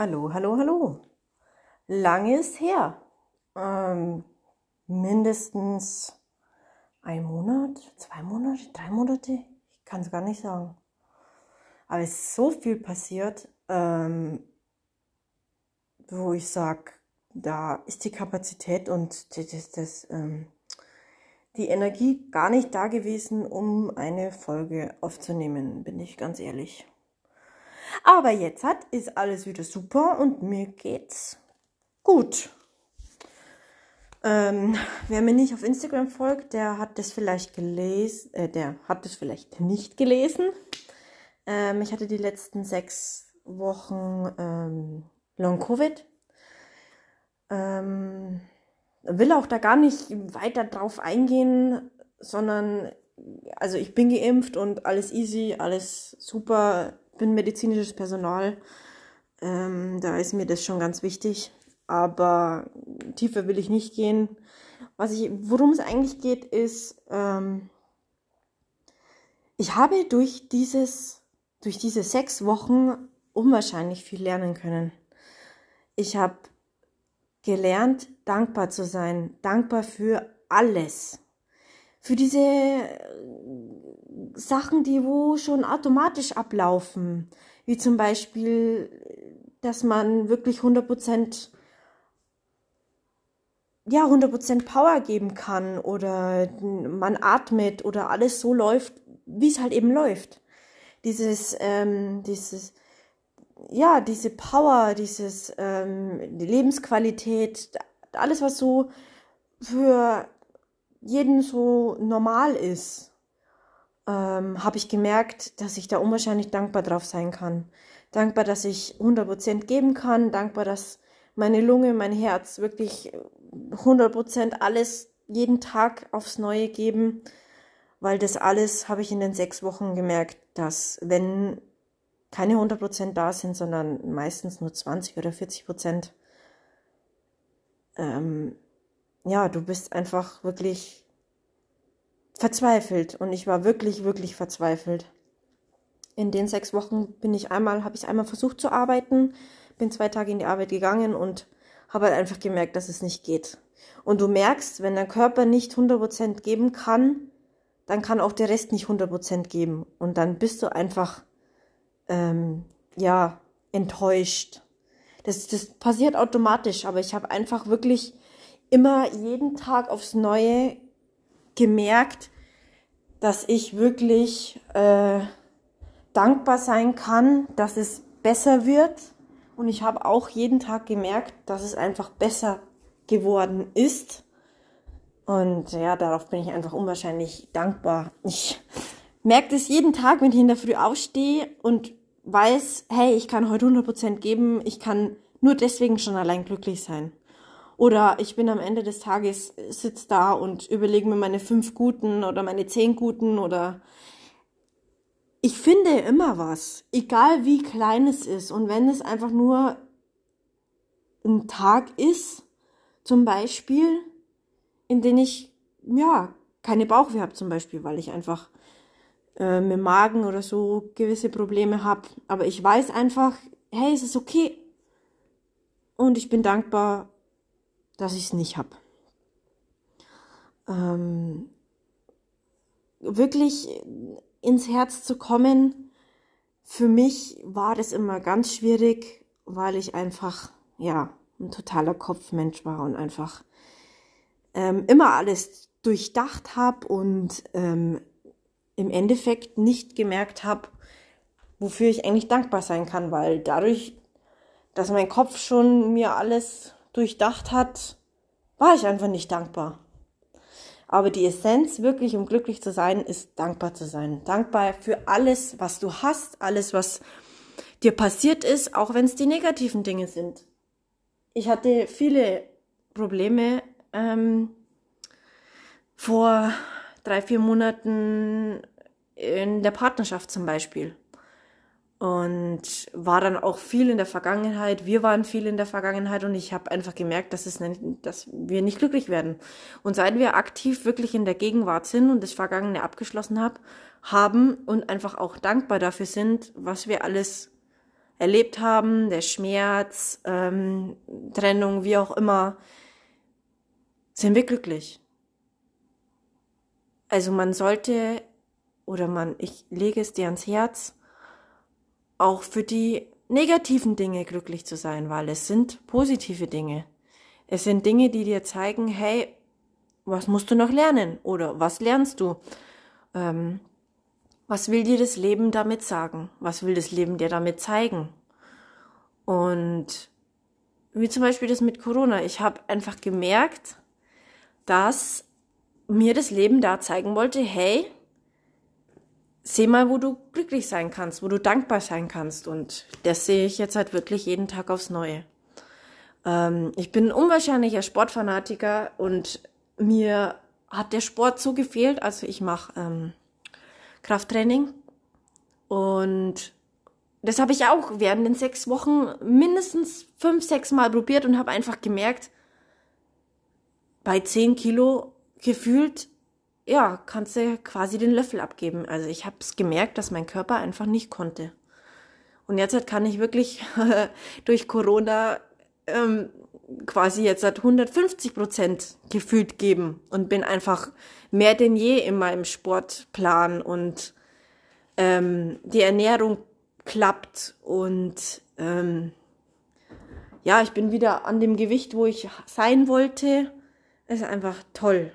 Hallo, hallo, hallo. Lange ist her. Ähm, mindestens ein Monat, zwei Monate, drei Monate. Ich kann es gar nicht sagen. Aber es ist so viel passiert, ähm, wo ich sage, da ist die Kapazität und das, das, das ähm, die Energie gar nicht da gewesen, um eine Folge aufzunehmen, bin ich ganz ehrlich. Aber jetzt hat, ist alles wieder super und mir geht's gut. Ähm, wer mir nicht auf Instagram folgt, der hat das vielleicht gelesen, äh, der hat das vielleicht nicht gelesen. Ähm, ich hatte die letzten sechs Wochen ähm, Long Covid. Ähm, will auch da gar nicht weiter drauf eingehen, sondern also ich bin geimpft und alles easy, alles super, bin medizinisches Personal. Ähm, da ist mir das schon ganz wichtig. Aber tiefer will ich nicht gehen. Was ich, worum es eigentlich geht, ist, ähm, ich habe durch dieses, durch diese sechs Wochen unwahrscheinlich viel lernen können. Ich habe gelernt, dankbar zu sein, dankbar für alles. Für diese Sachen, die wo schon automatisch ablaufen, wie zum Beispiel, dass man wirklich 100% ja, 100% Power geben kann oder man atmet oder alles so läuft, wie es halt eben läuft. Dieses, ähm, dieses, ja, diese Power, dieses, ähm, die Lebensqualität, alles, was so für jeden so normal ist, ähm, habe ich gemerkt, dass ich da unwahrscheinlich dankbar drauf sein kann. Dankbar, dass ich 100% geben kann, dankbar, dass meine Lunge, mein Herz wirklich 100% alles jeden Tag aufs Neue geben, weil das alles habe ich in den sechs Wochen gemerkt, dass wenn keine 100% da sind, sondern meistens nur 20 oder 40%, ähm, ja, du bist einfach wirklich verzweifelt und ich war wirklich, wirklich verzweifelt. In den sechs Wochen bin ich einmal, habe ich einmal versucht zu arbeiten, bin zwei Tage in die Arbeit gegangen und habe halt einfach gemerkt, dass es nicht geht. Und du merkst, wenn dein Körper nicht 100% geben kann, dann kann auch der Rest nicht 100% geben. Und dann bist du einfach, ähm, ja, enttäuscht. Das, das passiert automatisch, aber ich habe einfach wirklich immer jeden Tag aufs Neue gemerkt, dass ich wirklich äh, dankbar sein kann, dass es besser wird. Und ich habe auch jeden Tag gemerkt, dass es einfach besser geworden ist. Und ja, darauf bin ich einfach unwahrscheinlich dankbar. Ich merke das jeden Tag, wenn ich in der Früh aufstehe und weiß, hey, ich kann heute 100% geben, ich kann nur deswegen schon allein glücklich sein. Oder ich bin am Ende des Tages, sitz da und überlege mir meine fünf guten oder meine zehn guten oder ich finde immer was, egal wie klein es ist. Und wenn es einfach nur ein Tag ist, zum Beispiel, in den ich, ja, keine Bauchweh habe zum Beispiel, weil ich einfach äh, mit Magen oder so gewisse Probleme habe. Aber ich weiß einfach, hey, es ist okay. Und ich bin dankbar dass ich es nicht habe. Ähm, wirklich ins Herz zu kommen, für mich war das immer ganz schwierig, weil ich einfach, ja, ein totaler Kopfmensch war und einfach ähm, immer alles durchdacht habe und ähm, im Endeffekt nicht gemerkt habe, wofür ich eigentlich dankbar sein kann, weil dadurch, dass mein Kopf schon mir alles durchdacht hat, war ich einfach nicht dankbar. Aber die Essenz, wirklich um glücklich zu sein, ist dankbar zu sein. Dankbar für alles, was du hast, alles, was dir passiert ist, auch wenn es die negativen Dinge sind. Ich hatte viele Probleme ähm, vor drei, vier Monaten in der Partnerschaft zum Beispiel und war dann auch viel in der Vergangenheit. Wir waren viel in der Vergangenheit und ich habe einfach gemerkt, dass es nicht, dass wir nicht glücklich werden. Und seit wir aktiv wirklich in der Gegenwart sind und das Vergangene abgeschlossen hab, haben und einfach auch dankbar dafür sind, was wir alles erlebt haben, der Schmerz, ähm, Trennung, wie auch immer, sind wir glücklich. Also man sollte, oder man, ich lege es dir ans Herz, auch für die negativen Dinge glücklich zu sein, weil es sind positive Dinge. Es sind Dinge, die dir zeigen, hey, was musst du noch lernen? Oder was lernst du? Ähm, was will dir das Leben damit sagen? Was will das Leben dir damit zeigen? Und wie zum Beispiel das mit Corona. Ich habe einfach gemerkt, dass mir das Leben da zeigen wollte, hey, seh mal, wo du glücklich sein kannst, wo du dankbar sein kannst. Und das sehe ich jetzt halt wirklich jeden Tag aufs Neue. Ähm, ich bin ein unwahrscheinlicher Sportfanatiker und mir hat der Sport so gefehlt. Also ich mache ähm, Krafttraining. Und das habe ich auch während den sechs Wochen mindestens fünf, sechs Mal probiert und habe einfach gemerkt, bei zehn Kilo gefühlt, ja, kannst du quasi den Löffel abgeben. Also ich habe es gemerkt, dass mein Körper einfach nicht konnte. Und jetzt kann ich wirklich durch Corona ähm, quasi jetzt seit 150 Prozent gefühlt geben und bin einfach mehr denn je in meinem Sportplan und ähm, die Ernährung klappt und ähm, ja, ich bin wieder an dem Gewicht, wo ich sein wollte. ist einfach toll.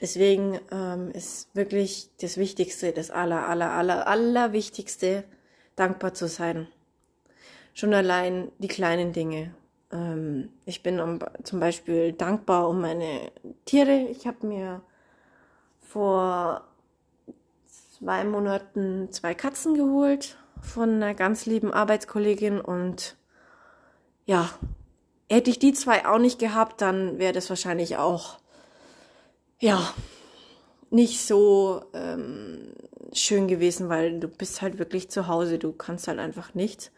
Deswegen ähm, ist wirklich das Wichtigste, das aller, aller, aller, aller Wichtigste, dankbar zu sein. Schon allein die kleinen Dinge. Ähm, ich bin um, zum Beispiel dankbar um meine Tiere. Ich habe mir vor zwei Monaten zwei Katzen geholt von einer ganz lieben Arbeitskollegin und ja, hätte ich die zwei auch nicht gehabt, dann wäre das wahrscheinlich auch ja nicht so ähm, schön gewesen, weil du bist halt wirklich zu Hause, du kannst halt einfach nichts.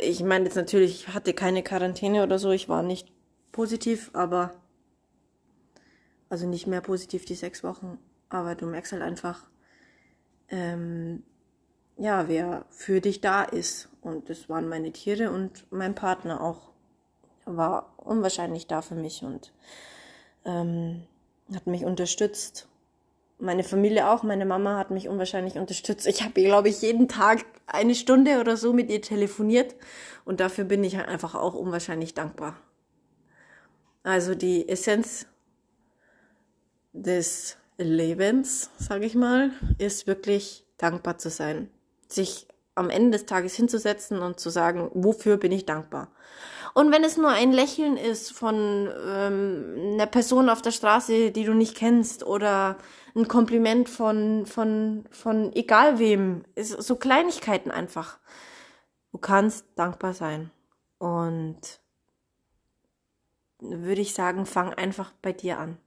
Ich meine jetzt natürlich, ich hatte keine Quarantäne oder so, ich war nicht positiv, aber also nicht mehr positiv die sechs Wochen, aber du merkst halt einfach, ähm, ja, wer für dich da ist. Und das waren meine Tiere und mein Partner auch. War unwahrscheinlich da für mich und ähm, hat mich unterstützt meine Familie auch, meine Mama hat mich unwahrscheinlich unterstützt. Ich habe, glaube ich, jeden Tag eine Stunde oder so mit ihr telefoniert und dafür bin ich einfach auch unwahrscheinlich dankbar. Also die Essenz des Lebens, sage ich mal, ist wirklich dankbar zu sein, sich am Ende des Tages hinzusetzen und zu sagen, wofür bin ich dankbar. Und wenn es nur ein Lächeln ist von ähm, einer Person auf der Straße, die du nicht kennst, oder ein Kompliment von, von, von egal wem, ist so Kleinigkeiten einfach. Du kannst dankbar sein. Und würde ich sagen, fang einfach bei dir an.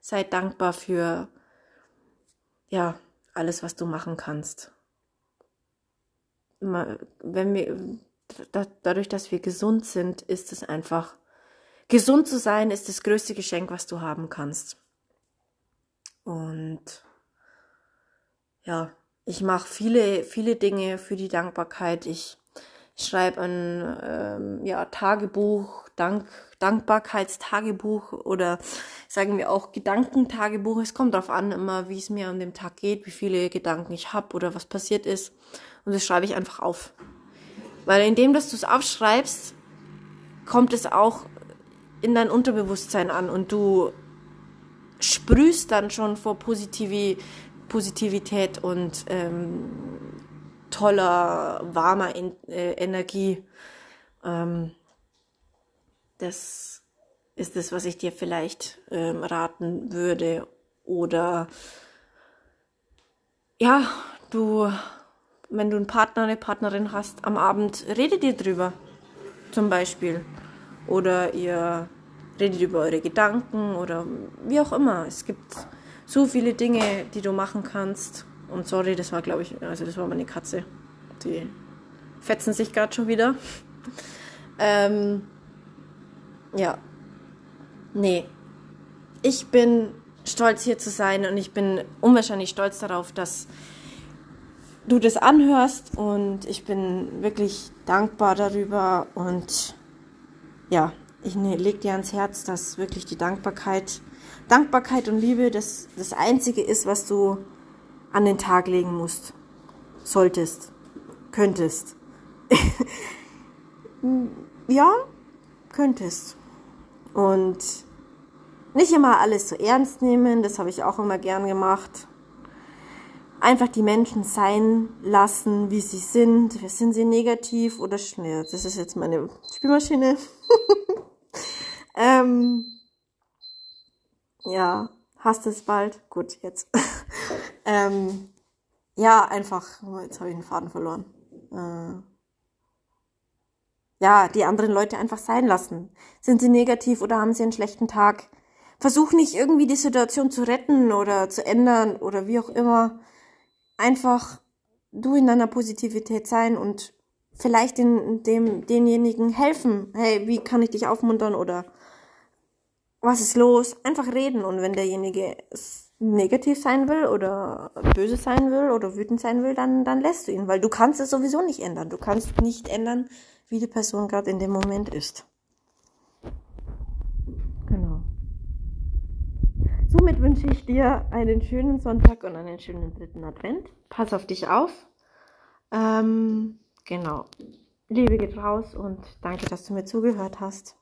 Sei dankbar für, ja, alles, was du machen kannst. Wenn wir, dadurch, dass wir gesund sind, ist es einfach, gesund zu sein ist das größte Geschenk, was du haben kannst. Und ja, ich mache viele, viele Dinge für die Dankbarkeit. Ich schreibe ein ähm, ja, Tagebuch, Dank, Dankbarkeitstagebuch oder sagen wir auch Gedankentagebuch. Es kommt darauf an, immer wie es mir an dem Tag geht, wie viele Gedanken ich habe oder was passiert ist. Und das schreibe ich einfach auf. Weil indem, dass du es aufschreibst, kommt es auch in dein Unterbewusstsein an und du sprühst dann schon vor Positivi Positivität und ähm, toller, warmer en äh, Energie. Ähm, das ist es, was ich dir vielleicht ähm, raten würde. Oder ja, du, wenn du einen Partner, eine Partnerin hast, am Abend redet ihr drüber. Zum Beispiel. Oder ihr redet über eure Gedanken oder wie auch immer. Es gibt so viele Dinge, die du machen kannst. Und sorry, das war, glaube ich, also das war meine Katze. Die fetzen sich gerade schon wieder. ähm, ja. Nee. Ich bin stolz hier zu sein und ich bin unwahrscheinlich stolz darauf, dass du das anhörst und ich bin wirklich dankbar darüber und ja, ich ne, leg dir ans Herz, dass wirklich die Dankbarkeit, Dankbarkeit und Liebe das, das Einzige ist, was du an den Tag legen musst, solltest, könntest. ja, könntest. Und nicht immer alles so ernst nehmen, das habe ich auch immer gern gemacht. Einfach die Menschen sein lassen, wie sie sind. Sind sie negativ oder schnell? Das ist jetzt meine Spielmaschine. ähm, ja, hast es bald? Gut, jetzt. ähm, ja, einfach, jetzt habe ich den Faden verloren. Äh, ja, die anderen Leute einfach sein lassen. Sind sie negativ oder haben sie einen schlechten Tag? Versuch nicht irgendwie die Situation zu retten oder zu ändern oder wie auch immer. Einfach du in deiner Positivität sein und vielleicht in dem, denjenigen helfen. Hey, wie kann ich dich aufmuntern oder was ist los? Einfach reden und wenn derjenige negativ sein will oder böse sein will oder wütend sein will, dann, dann lässt du ihn, weil du kannst es sowieso nicht ändern. Du kannst nicht ändern, wie die Person gerade in dem Moment ist. Genau. Somit wünsche ich dir einen schönen Sonntag und einen schönen dritten Advent. Pass auf dich auf. Ähm, genau. Liebe geht raus und danke, dass du mir zugehört hast.